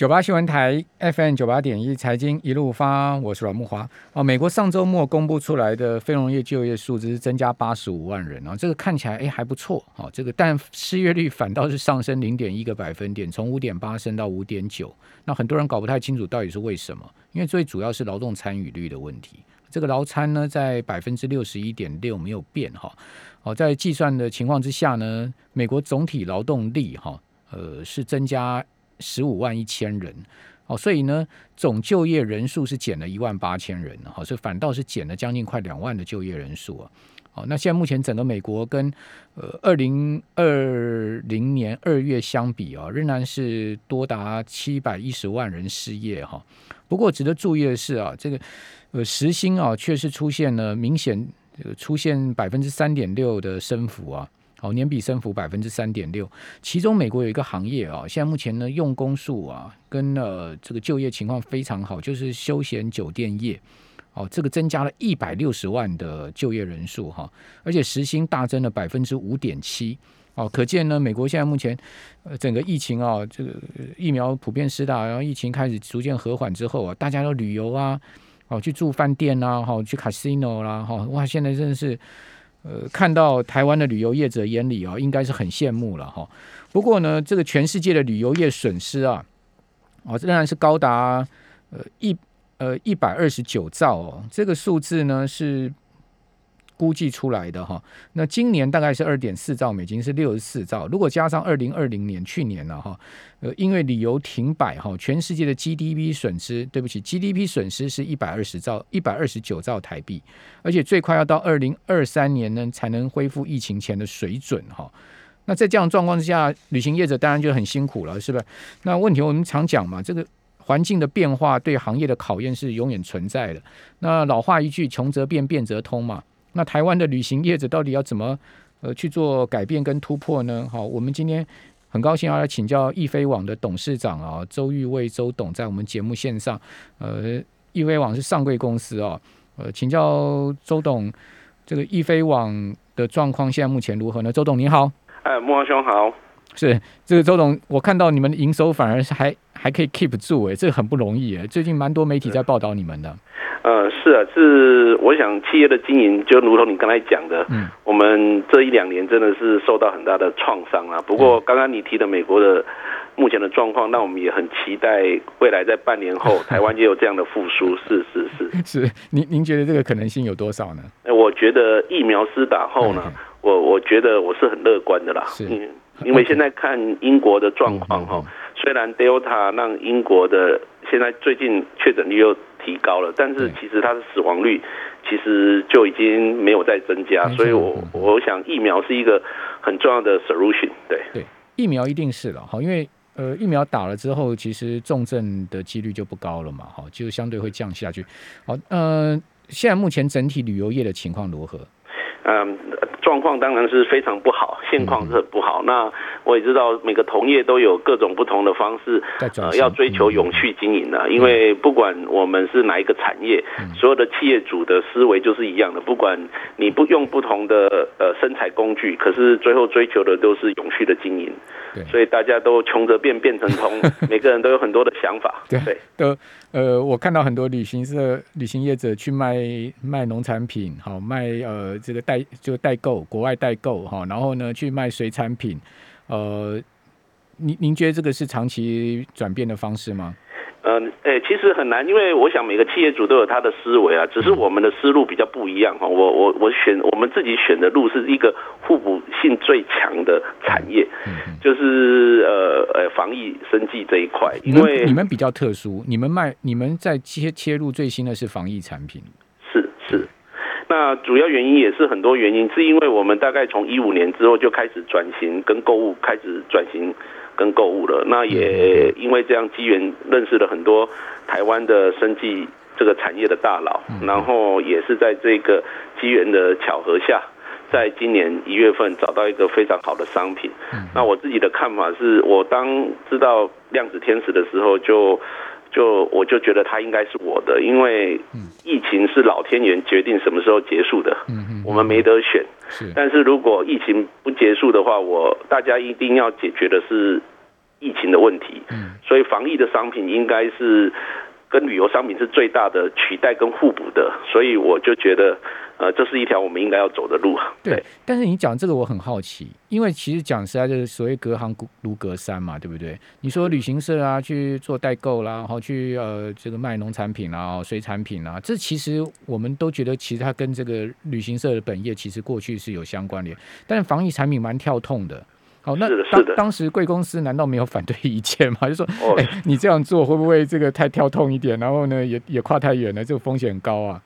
九八新闻台 FM 九八点一财经一路发，我是阮木华。哦，美国上周末公布出来的非农业就业数字增加八十五万人啊，这个看起来哎还不错哦。这个但失业率反倒是上升零点一个百分点，从五点八升到五点九。那很多人搞不太清楚到底是为什么，因为最主要是劳动参与率的问题。这个劳参呢在百分之六十一点六没有变哈。哦，在计算的情况之下呢，美国总体劳动力哈呃是增加。十五万一千人，哦，所以呢，总就业人数是减了一万八千人，好，所以反倒是减了将近快两万的就业人数啊，好，那现在目前整个美国跟呃二零二零年二月相比啊，仍然是多达七百一十万人失业哈。不过值得注意的是啊，这个呃时薪啊，确实出现了明显呃出现百分之三点六的升幅啊。哦，年比升幅百分之三点六，其中美国有一个行业啊，现在目前呢用工数啊，跟呃这个就业情况非常好，就是休闲酒店业，哦，这个增加了一百六十万的就业人数哈，而且时薪大增了百分之五点七，哦，可见呢，美国现在目前呃整个疫情啊，这个疫苗普遍施打，然后疫情开始逐渐和缓之后啊，大家都旅游啊，哦，去住饭店啊，哈，去 casino 啦，哈，哇，现在真的是。呃，看到台湾的旅游业者眼里啊，应该是很羡慕了哈。不过呢，这个全世界的旅游业损失啊，哦，仍然是高达呃一呃一百二十九兆哦，这个数字呢是。估计出来的哈，那今年大概是二点四兆美金，是六十四兆。如果加上二零二零年去年了哈，呃，因为旅游停摆哈，全世界的 GDP 损失，对不起，GDP 损失是一百二十兆，一百二十九兆台币，而且最快要到二零二三年呢才能恢复疫情前的水准哈。那在这样状况之下，旅行业者当然就很辛苦了，是不是？那问题我们常讲嘛，这个环境的变化对行业的考验是永远存在的。那老话一句，穷则变，变则通嘛。那台湾的旅行业者到底要怎么呃去做改变跟突破呢？好，我们今天很高兴要来请教易飞网的董事长啊，周玉卫周董在我们节目线上。呃，易飞网是上柜公司啊，呃，请教周董，这个易飞网的状况现在目前如何呢？周董您好，哎，莫王兄好，是这个周董，我看到你们营收反而是还还可以 keep 住哎，这个很不容易哎，最近蛮多媒体在报道你们的。呃，是啊，是我想企业的经营就如同你刚才讲的，嗯，我们这一两年真的是受到很大的创伤啊。不过刚刚你提的美国的目前的状况，那我们也很期待未来在半年后 台湾也有这样的复苏。是是是，是您您觉得这个可能性有多少呢？我觉得疫苗施打后呢，我我觉得我是很乐观的啦。是，因为现在看英国的状况哈，虽然 Delta 让英国的现在最近确诊率又。提高了，但是其实它的死亡率其实就已经没有再增加，所以我我想疫苗是一个很重要的 solution。对对，疫苗一定是了哈，因为呃疫苗打了之后，其实重症的几率就不高了嘛，哈，就相对会降下去。好，呃，现在目前整体旅游业的情况如何？嗯。状况当然是非常不好，现况是很不好。那我也知道每个同业都有各种不同的方式，呃，要追求永续经营的。因为不管我们是哪一个产业，所有的企业主的思维就是一样的。不管你不用不同的呃生产工具，可是最后追求的都是永续的经营。所以大家都穷则变，变成通，每个人都有很多的想法。对，都呃，我看到很多旅行社、旅行业者去卖卖农产品，好卖呃这个代就代购，国外代购哈，然后呢去卖水产品，呃，您您觉得这个是长期转变的方式吗？嗯，诶，其实很难，因为我想每个企业主都有他的思维啊，只是我们的思路比较不一样哈。我我我选我们自己选的路是一个互补性最强的产业，就是呃呃防疫生计这一块。因为你们比较特殊，你们卖你们在切切入最新的是防疫产品，是是。那主要原因也是很多原因，是因为我们大概从一五年之后就开始转型，跟购物开始转型。跟购物了，那也因为这样机缘认识了很多台湾的生计这个产业的大佬，然后也是在这个机缘的巧合下，在今年一月份找到一个非常好的商品。那我自己的看法是，我当知道量子天使的时候，就就我就觉得它应该是我的，因为疫情是老天爷决定什么时候结束的，我们没得选。但是如果疫情不结束的话，我大家一定要解决的是疫情的问题，嗯，所以防疫的商品应该是跟旅游商品是最大的取代跟互补的，所以我就觉得。呃，这是一条我们应该要走的路。对，但是你讲这个我很好奇，因为其实讲实在就是所谓隔行如隔山嘛，对不对？你说旅行社啊去做代购啦，然后去呃这个卖农产品啊、水产品啊，这其实我们都觉得其实它跟这个旅行社的本业其实过去是有相关联，但是防疫产品蛮跳痛的。好，那当当时贵公司难道没有反对意见吗？就说，哎，你这样做会不会这个太跳痛一点？然后呢，也也跨太远了，这个风险很高啊。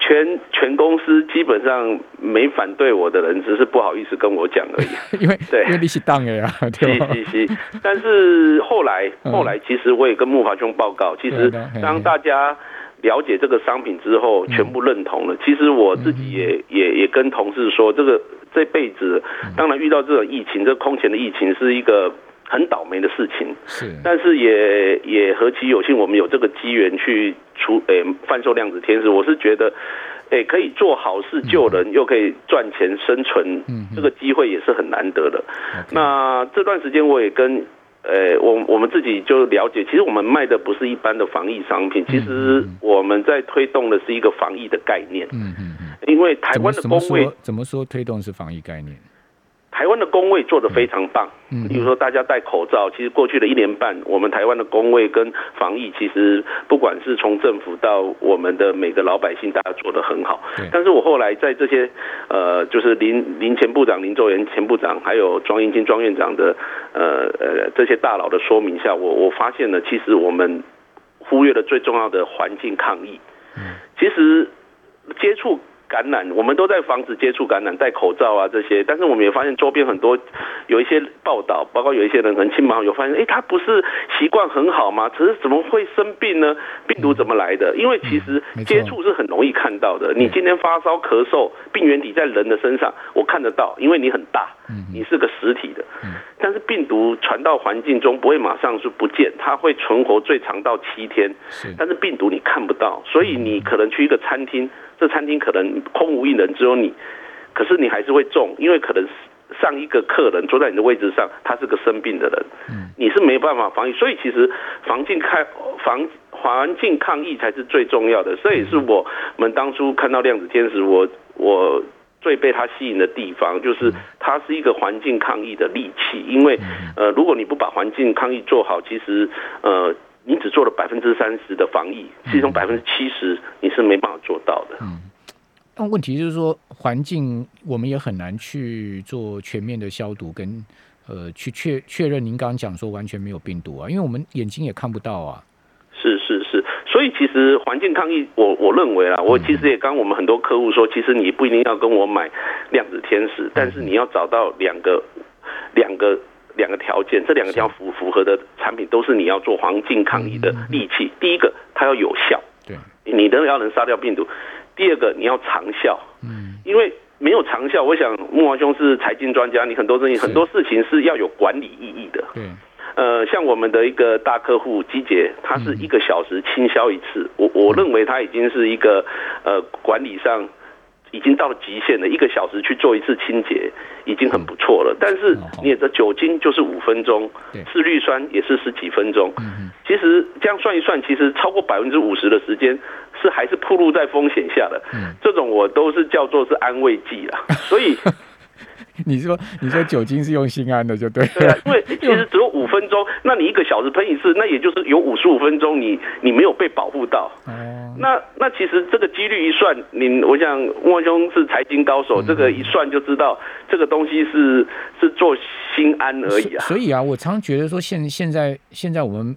全全公司基本上没反对我的人，只是不好意思跟我讲而已。因为对，因为利息当了呀，对吧？是是但是后来后来，其实我也跟木华兄报告，其实当大家了解这个商品之后，全部认同了。其实我自己也也也跟同事说，这个这辈子，当然遇到这种疫情，这空前的疫情是一个。很倒霉的事情，是，但是也也何其有幸，我们有这个机缘去出诶贩售量子天使。我是觉得，诶可以做好事救人，又可以赚钱生存，嗯，这个机会也是很难得的。那这段时间我也跟诶我我们自己就了解，其实我们卖的不是一般的防疫商品，其实我们在推动的是一个防疫的概念。嗯嗯嗯，因为台湾的工位怎么说推动是防疫概念？台湾的工位做得非常棒，嗯，比如说大家戴口罩，其实过去的一年半，我们台湾的工位跟防疫，其实不管是从政府到我们的每个老百姓，大家做得很好。但是我后来在这些呃，就是林林前部长、林周元前部长，还有庄英金庄院长的呃呃这些大佬的说明下，我我发现了，其实我们忽略了最重要的环境抗疫。嗯，其实接触。感染，我们都在防止接触感染，戴口罩啊这些。但是我们也发现周边很多有一些报道，包括有一些人很亲朋好友发现，哎，他不是习惯很好吗？只是怎么会生病呢？病毒怎么来的？因为其实接触是很容易看到的。你今天发烧咳嗽，病原体在人的身上，我看得到，因为你很大，你是个实体的。但是病毒传到环境中不会马上是不见，它会存活最长到七天。但是病毒你看不到，所以你可能去一个餐厅。这餐厅可能空无一人，只有你，可是你还是会中，因为可能上一个客人坐在你的位置上，他是个生病的人，嗯，你是没办法防疫，所以其实防境抗防环境抗疫才是最重要的，这也是我们当初看到量子天使，我我最被它吸引的地方，就是它是一个环境抗疫的利器，因为呃，如果你不把环境抗疫做好，其实呃。你只做了百分之三十的防疫，其中百分之七十你是没办法做到的。嗯，但问题就是说，环境我们也很难去做全面的消毒，跟呃去确确认您刚刚讲说完全没有病毒啊，因为我们眼睛也看不到啊。所以其实环境抗疫，我我认为啦，我其实也刚我们很多客户说，其实你不一定要跟我买量子天使，但是你要找到两个两个。两个条件，这两个条符符合的产品都是你要做环境抗疫的利器。第一个，它要有效，对，你的要能杀掉病毒；第二个，你要长效，嗯，因为没有长效，我想木华兄是财经专家，你很多东西很多事情是要有管理意义的，对，呃，像我们的一个大客户机捷，它是一个小时清销一次，我我认为它已经是一个呃管理上。已经到了极限了，一个小时去做一次清洁已经很不错了。但是你的酒精就是五分钟，次氯酸也是十几分钟。其实这样算一算，其实超过百分之五十的时间是还是暴露在风险下的。这种我都是叫做是安慰剂了。所以。你说你说酒精是用心安的就对，对啊，因为 其实只有五分钟，那你一个小时喷一次，那也就是有五十五分钟你你没有被保护到。哦，那那其实这个几率一算，你我想莫兄是财经高手，这个一算就知道这个东西是是做心安而已啊。所以啊，我常觉得说现现在现在我们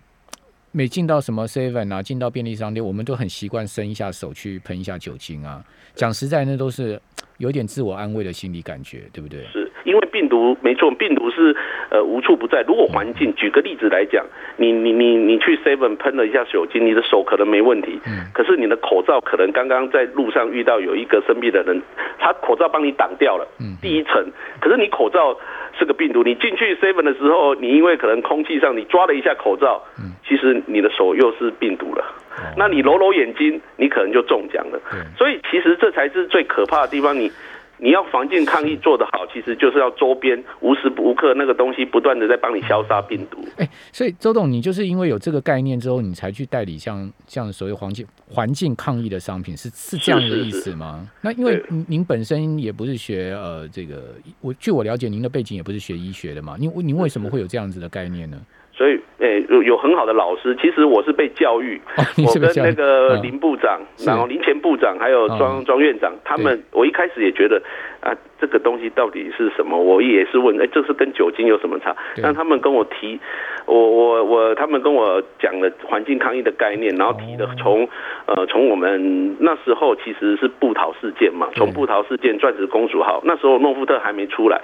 每进到什么 seven 啊，进到便利商店，我们都很习惯伸一下手去喷一下酒精啊。讲实在，那都是。有点自我安慰的心理感觉，对不对？是因为病毒没错，病毒是呃无处不在。如果环境，举个例子来讲，你你你你去 Seven 喷了一下酒精，你的手可能没问题，嗯，可是你的口罩可能刚刚在路上遇到有一个生病的人，他口罩帮你挡掉了，嗯，第一层，可是你口罩是个病毒，你进去 Seven 的时候，你因为可能空气上你抓了一下口罩，嗯，其实你的手又是病毒了。那你揉揉眼睛，你可能就中奖了。所以其实这才是最可怕的地方。你你要防境抗疫做得好，其实就是要周边无时无刻那个东西不断的在帮你消杀病毒。哎，所以周董，你就是因为有这个概念之后，你才去代理像像所谓环境环境抗疫的商品，是是这样的意思吗？那因为您本身也不是学呃这个，我据我了解，您的背景也不是学医学的嘛，您您为什么会有这样子的概念呢？诶，有有很好的老师。其实我是被教育，我跟那个林部长，然后林前部长，还有庄庄院长，他们，我一开始也觉得，啊，这个东西到底是什么？我也是问，哎，这是跟酒精有什么差？但他们跟我提，我我我，他们跟我讲了环境抗议的概念，然后提的从，呃，从我们那时候其实是布桃事件嘛，从布桃事件钻石公主号，那时候诺夫特还没出来，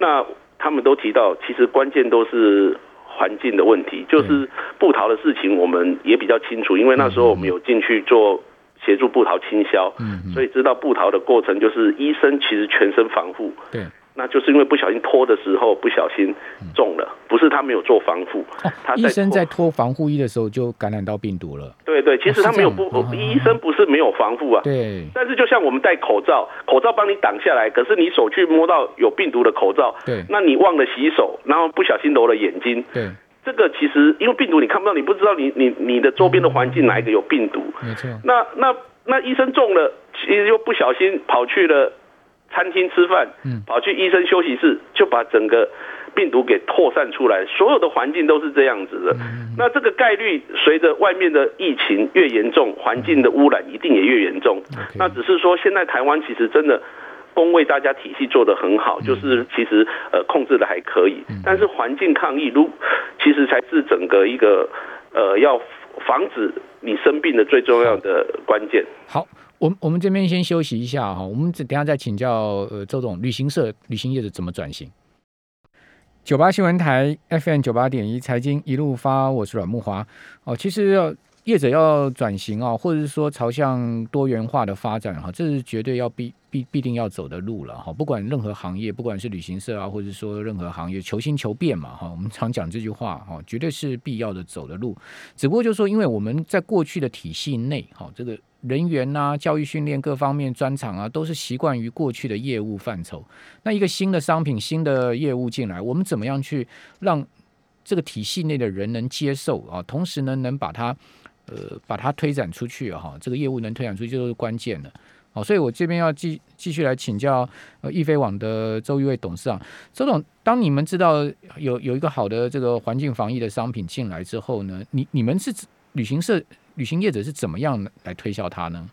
那他们都提到，其实关键都是。环境的问题，就是布桃的事情，我们也比较清楚，因为那时候我们有进去做协助布桃清销，嗯，所以知道布桃的过程，就是医生其实全身防护，对。那就是因为不小心脱的时候不小心中了，不是他没有做防护。他医生在脱防护衣的时候就感染到病毒了。对对，其实他没有不，医生不是没有防护啊。对。但是就像我们戴口罩，口罩帮你挡下来，可是你手去摸到有病毒的口罩，对，那你忘了洗手，然后不小心揉了眼睛，对，这个其实因为病毒你看不到，你不知道你你你的周边的环境哪一个有病毒。没错。那那那医生中了，其实又不小心跑去了。餐厅吃饭，跑去医生休息室，就把整个病毒给扩散出来。所有的环境都是这样子的。那这个概率随着外面的疫情越严重，环境的污染一定也越严重。那只是说，现在台湾其实真的工卫大家体系做得很好，就是其实呃控制的还可以。但是环境抗疫，如其实才是整个一个呃要防止你生病的最重要的关键。好。我我们这边先休息一下哈，我们等下再请教呃周总，旅行社旅行业的怎么转型？九八新闻台 FM 九八点一财经一路发，我是阮木华哦。其实业者要转型啊，或者是说朝向多元化的发展哈，这是绝对要必必必定要走的路了哈。不管任何行业，不管是旅行社啊，或者说任何行业，求新求变嘛哈。我们常讲这句话哈，绝对是必要的走的路。只不过就是说，因为我们在过去的体系内哈，这个。人员呐，教育训练各方面专长啊，都是习惯于过去的业务范畴。那一个新的商品、新的业务进来，我们怎么样去让这个体系内的人能接受啊？同时呢，能把它呃把它推展出去哈，这个业务能推展出去就是关键的。好，所以我这边要继继续来请教呃易飞网的周玉伟董事长。周总，当你们知道有有一个好的这个环境防疫的商品进来之后呢，你你们是旅行社？旅行业者是怎么样来推销它呢？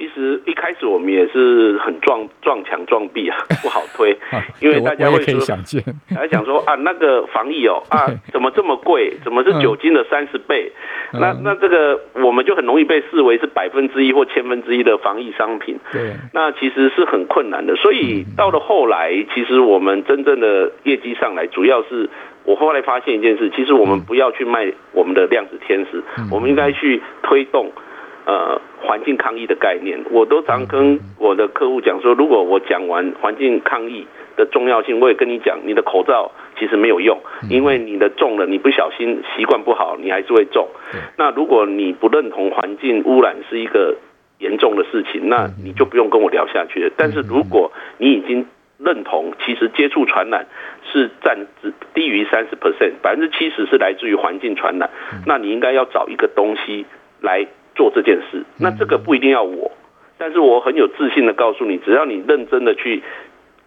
其实一开始我们也是很撞撞墙撞壁啊，不好推，因为大家会说，还想说啊，那个防疫哦啊，怎么这么贵？怎么是酒精的三十倍？那那这个我们就很容易被视为是百分之一或千分之一的防疫商品。对，那其实是很困难的。所以到了后来，其实我们真正的业绩上来，主要是。我后来发现一件事，其实我们不要去卖我们的量子天使，我们应该去推动呃环境抗疫的概念。我都常跟我的客户讲说，如果我讲完环境抗疫的重要性，我也跟你讲，你的口罩其实没有用，因为你的中了，你不小心习惯不好，你还是会中。那如果你不认同环境污染是一个严重的事情，那你就不用跟我聊下去了。但是如果你已经认同，其实接触传染是占只低于三十 percent，百分之七十是来自于环境传染。那你应该要找一个东西来做这件事。那这个不一定要我，但是我很有自信的告诉你，只要你认真的去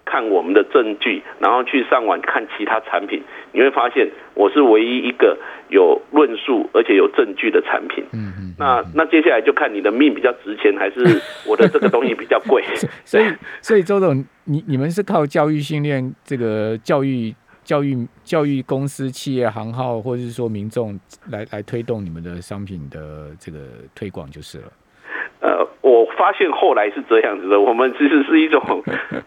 看我们的证据，然后去上网看其他产品，你会发现我是唯一一个有论述而且有证据的产品。嗯嗯。那那接下来就看你的命比较值钱，还是 我的这个东西比较贵。所以所以周总。你你们是靠教育训练这个教育教育教育公司、企业、行号，或者是说民众来来推动你们的商品的这个推广就是了。呃，我发现后来是这样子的，我们其实是一种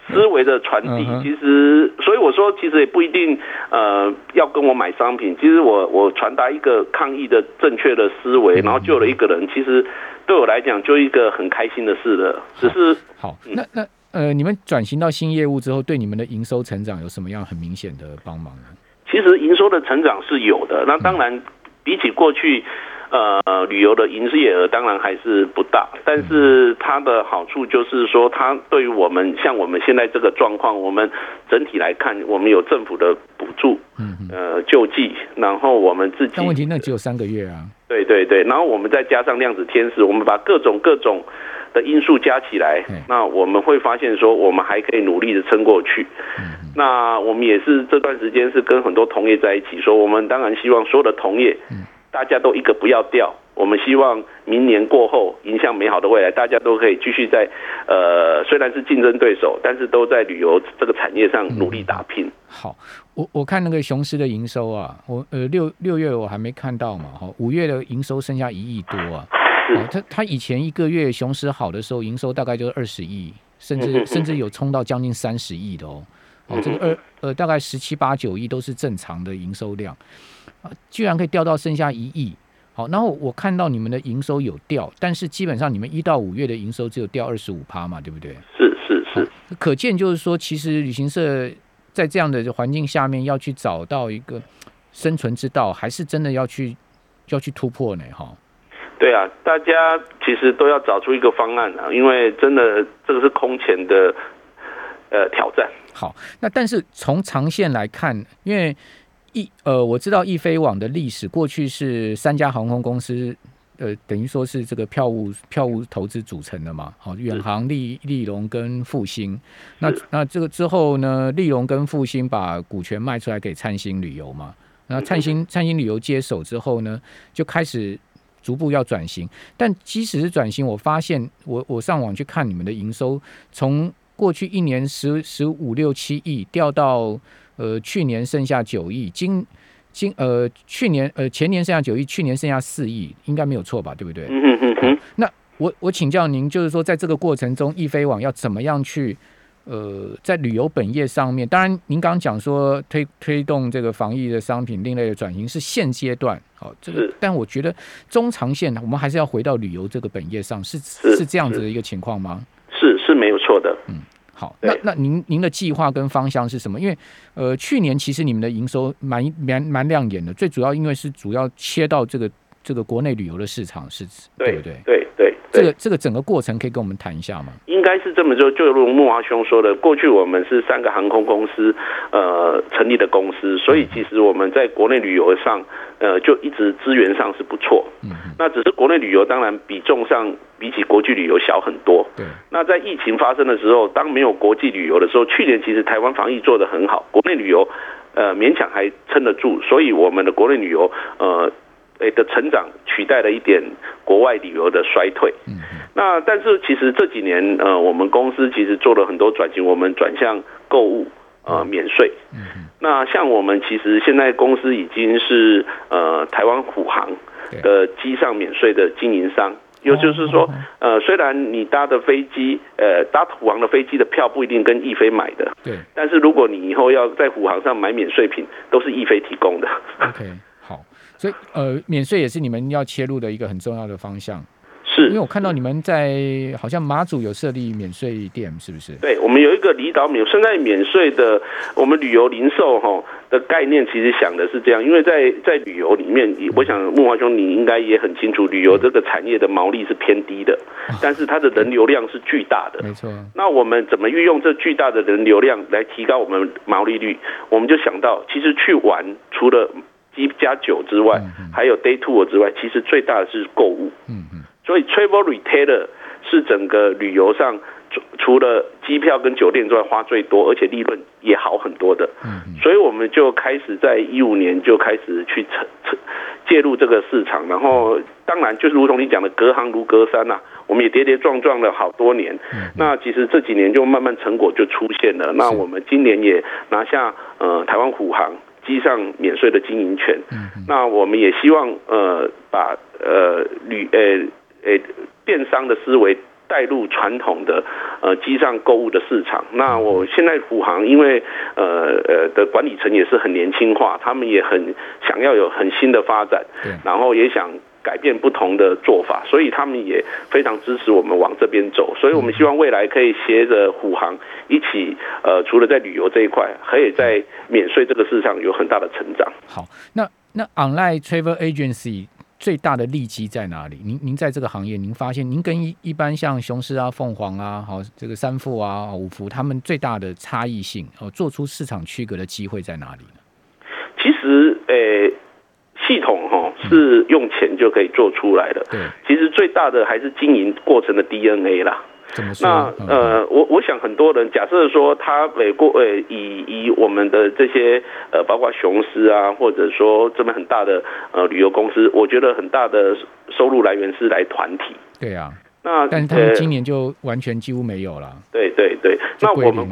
思维的传递。其实，所以我说，其实也不一定呃要跟我买商品。其实我我传达一个抗疫的正确的思维，然后救了一个人，其实对我来讲就一个很开心的事了。只是好，那那。呃，你们转型到新业务之后，对你们的营收成长有什么样很明显的帮忙呢？其实营收的成长是有的。那当然，比起过去，呃，旅游的营业额当然还是不大，但是它的好处就是说，它对于我们像我们现在这个状况，我们整体来看，我们有政府的补助，嗯呃救济，然后我们自己。但问题那只有三个月啊。对对对，然后我们再加上量子天使，我们把各种各种的因素加起来，那我们会发现说，我们还可以努力的撑过去。那我们也是这段时间是跟很多同业在一起，说我们当然希望所有的同业。大家都一个不要掉，我们希望明年过后迎向美好的未来，大家都可以继续在，呃，虽然是竞争对手，但是都在旅游这个产业上努力打拼。好，我我看那个雄狮的营收啊，我呃六六月我还没看到嘛，哈，五月的营收剩下一亿多啊，他他以前一个月雄狮好的时候，营收大概就是二十亿，甚至甚至有冲到将近三十亿的哦，哦，这个二呃大概十七八九亿都是正常的营收量。居然可以掉到剩下一亿，好，然后我看到你们的营收有掉，但是基本上你们一到五月的营收只有掉二十五趴嘛，对不对？是是是，可见就是说，其实旅行社在这样的环境下面要去找到一个生存之道，还是真的要去要去突破呢？哈，对啊，大家其实都要找出一个方案啊，因为真的这个是空前的呃挑战。好，那但是从长线来看，因为。易呃，我知道易飞网的历史，过去是三家航空公司，呃，等于说是这个票务票务投资组成的嘛。好，远航、利利隆跟复兴。那那这个之后呢，利隆跟复兴把股权卖出来给灿星旅游嘛。那灿星灿星旅游接手之后呢，就开始逐步要转型。但即使是转型，我发现我我上网去看你们的营收，从过去一年十十五六七亿掉到。呃，去年剩下九亿，今今呃，去年呃前年剩下九亿，去年剩下四亿，应该没有错吧？对不对？嗯嗯嗯嗯。那我我请教您，就是说，在这个过程中，易飞网要怎么样去呃，在旅游本业上面，当然您刚刚讲说推推动这个防疫的商品另类的转型是现阶段，好，这个，但我觉得中长线我们还是要回到旅游这个本业上，是是这样子的一个情况吗？是是没有错的，嗯。好，那那您您的计划跟方向是什么？因为呃，去年其实你们的营收蛮蛮蛮亮眼的，最主要因为是主要切到这个这个国内旅游的市场，是对不对？对对，这个这个整个过程可以跟我们谈一下吗？应该是这么说，就如木华兄说的，过去我们是三个航空公司呃成立的公司，所以其实我们在国内旅游上。呃，就一直资源上是不错，嗯，那只是国内旅游当然比重上比起国际旅游小很多，对。那在疫情发生的时候，当没有国际旅游的时候，去年其实台湾防疫做得很好，国内旅游呃勉强还撑得住，所以我们的国内旅游呃诶的成长取代了一点国外旅游的衰退，嗯。那但是其实这几年呃我们公司其实做了很多转型，我们转向购物。呃，免税。嗯那像我们其实现在公司已经是呃台湾虎航的机上免税的经营商，也就是说，呃，虽然你搭的飞机，呃，搭虎航的飞机的票不一定跟易飞买的，对。但是如果你以后要在虎航上买免税品，都是易飞提供的。OK，好，所以呃，免税也是你们要切入的一个很重要的方向。是，因为我看到你们在好像马祖有设立免税店，是不是？对，我们有一个离岛免现在免税的，我们旅游零售哈的概念，其实想的是这样，因为在在旅游里面，我想木华兄你应该也很清楚，旅游这个产业的毛利是偏低的，但是它的人流量是巨大的，没错。那我们怎么运用这巨大的人流量来提高我们毛利率？我们就想到，其实去玩除了一加九之外，还有 day tour 之外，其实最大的是购物。嗯嗯。所以，travel retailer 是整个旅游上除除了机票跟酒店之外花最多，而且利润也好很多的。嗯，所以我们就开始在一五年就开始去介入这个市场，然后当然就是如同你讲的，隔行如隔山呐，我们也跌跌撞撞了好多年。那其实这几年就慢慢成果就出现了。那我们今年也拿下呃台湾虎航机上免税的经营权。嗯，那我们也希望呃把呃旅呃。诶，电商的思维带入传统的呃机上购物的市场。那我现在虎航因为呃呃的管理层也是很年轻化，他们也很想要有很新的发展，然后也想改变不同的做法，所以他们也非常支持我们往这边走。所以我们希望未来可以携着虎航一起呃，除了在旅游这一块，可以在免税这个市场有很大的成长。好，那那 online travel agency。最大的利基在哪里？您您在这个行业，您发现您跟一一般像雄狮啊、凤凰啊、好这个三富啊、五福他们最大的差异性哦，做出市场区隔的机会在哪里呢？其实，诶、系统哈是用钱就可以做出来的。对，其实最大的还是经营过程的 DNA 啦。那嗯呃，我我想很多人假设说他美国呃以以我们的这些呃包括雄狮啊，或者说这么很大的呃旅游公司，我觉得很大的收入来源是来团体。对啊，那但是他们呃今年就完全几乎没有了，对对对，那我们。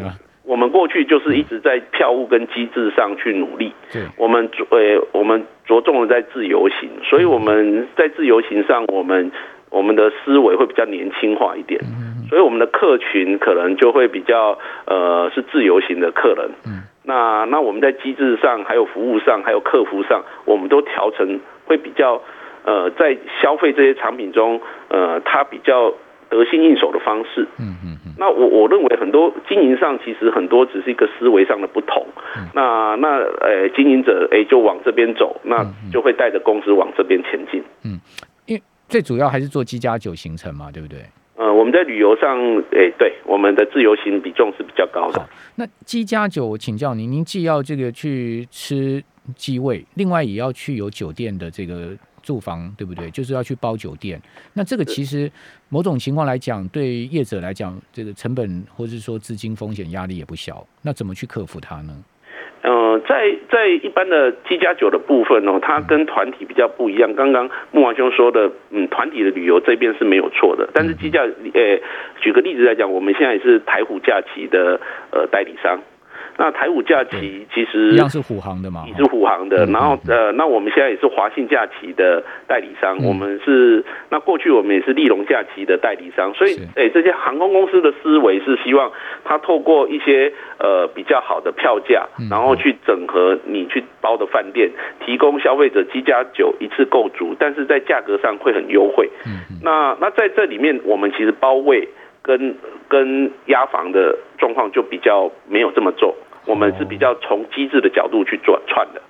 我们过去就是一直在票务跟机制上去努力。对，我们着呃，我们着重的在自由行，所以我们在自由行上，我们我们的思维会比较年轻化一点，所以我们的客群可能就会比较呃是自由行的客人。嗯，那那我们在机制上、还有服务上、还有客服上，我们都调成会比较呃在消费这些产品中，呃，它比较得心应手的方式。嗯嗯嗯，那我我认为很多经营上其实很多只是一个思维上的不同。嗯那那呃，经营者诶就往这边走，那嗯就会带着公司往这边前进。嗯，因最主要还是做机加九行程嘛，对不对？呃，我们在旅游上，诶，对我们的自由行比重是比较高的。那鸡加酒，我请教您，您既要这个去吃鸡味，另外也要去有酒店的这个住房，对不对？就是要去包酒店。那这个其实某种情况来讲，对业者来讲，这个成本或是说资金风险压力也不小。那怎么去克服它呢？呃，在在一般的机加酒的部分哦，它跟团体比较不一样。刚刚木王兄说的，嗯，团体的旅游这边是没有错的，但是机加，呃，举个例子来讲，我们现在也是台虎假期的呃代理商。那台五假期其实一样是虎航的嘛？也是虎航的，嗯然后呃，那我们现在也是华信假期的代理商，嗯我们是那过去我们也是利隆假期的代理商，所以是诶、这些航空公司的思维是希望它透过一些呃比较好的票价嗯，然后去整合你去包的饭店，提供消费者机加酒一次购足，但是在价格上会很优惠。那那在这里面，我们其实包位跟跟押房的状况就比较没有这么重，我们是比较从机制的角度去转串的。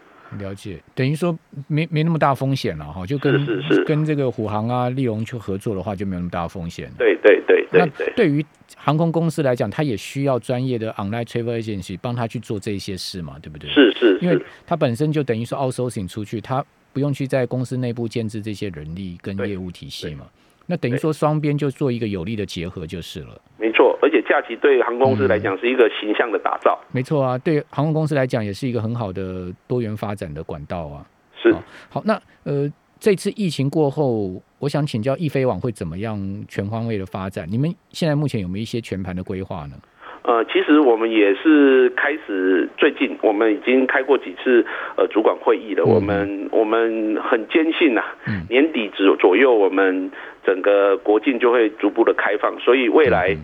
了解，等于说没没那么大风险了哈，就跟是是是跟这个虎航啊、利荣去合作的话，就没有那么大风险。对对对对那对。于航空公司来讲，它也需要专业的 online travel agency 帮他去做这些事嘛，对不对？，是是因为是，它本身就等于说 outsourcing 出去，它不用去在公司内部建制这些人力跟业务体系嘛。那等于说双边就做一个有力的结合就是了。没错。而且假期对航空公司来嗯讲是一个形象的打造。没错啊，对航空公司来讲也是一个很好的多元发展的管道啊。是好好，那呃，这次疫情过后，我想请教易飞网会怎么样全方位的发展？你们现在目前有没有一些全盘的规划呢？呃，其实我们也是开始最近，我们已经开过几次呃主管会议了。嗯我们我们很坚信呐、嗯年底左左右，我们整个国境就会逐步的开放，所以未来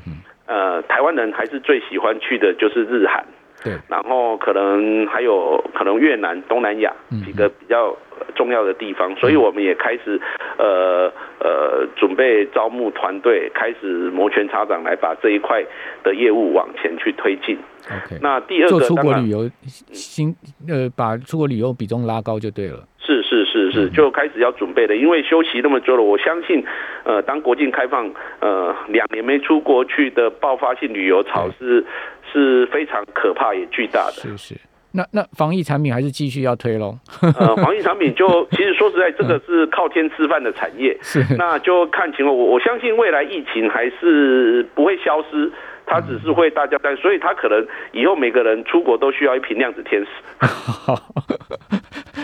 呃台湾人还是最喜欢去的就是日韩。对，然后可能还有可能越南、东南亚嗯几个比较重要的地方，所以我们也开始呃呃准备招募团队，开始摩拳擦掌来把这一块的业务往前去推进。OK。那第二做出个当然国旅游新呃，把出国旅游比重拉高就对了。是是是是，嗯就开始要准备了，因为休息那么久了，我相信，呃，当国境开放，呃，两年没出国去的爆发性旅游潮是是非常可怕也巨大的。是是。那那防疫产品还是继续要推喽。呃，防疫产品就其实说实在，这个是靠天吃饭的产业，是 那就看情况。我我相信未来疫情还是不会消失，它只是会大家但所以它可能以后每个人出国都需要一瓶量子天使。好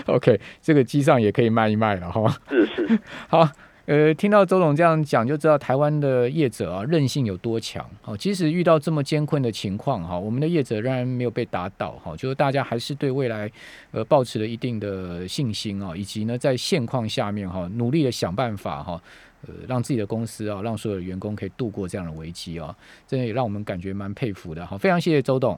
，OK，这个机上也可以卖一卖了哈。是是，好，呃，听到周总这样讲，就知道台湾的业者啊韧性有多强。好，即使遇到这么艰困的情况哈，我们的业者仍然没有被打倒哈，就是大家还是对未来呃保持了一定的信心啊，以及呢在现况下面哈，努力的想办法哈。呃，让自己的公司啊，让所有的员工可以度过这样的危机啊，真的也让我们感觉蛮佩服的。好，非常谢谢周董。